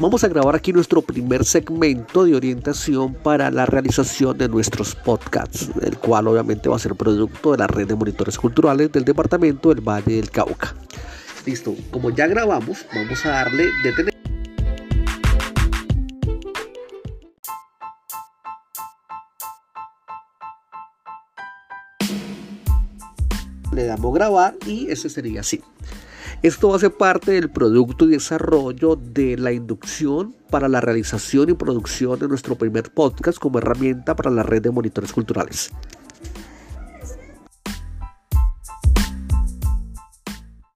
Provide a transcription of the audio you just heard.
vamos a grabar aquí nuestro primer segmento de orientación para la realización de nuestros podcasts, el cual obviamente va a ser producto de la red de monitores culturales del departamento del Valle del Cauca. Listo, como ya grabamos, vamos a darle detener. Le damos grabar y ese sería así. Esto ser parte del producto y desarrollo de la inducción para la realización y producción de nuestro primer podcast como herramienta para la red de monitores culturales.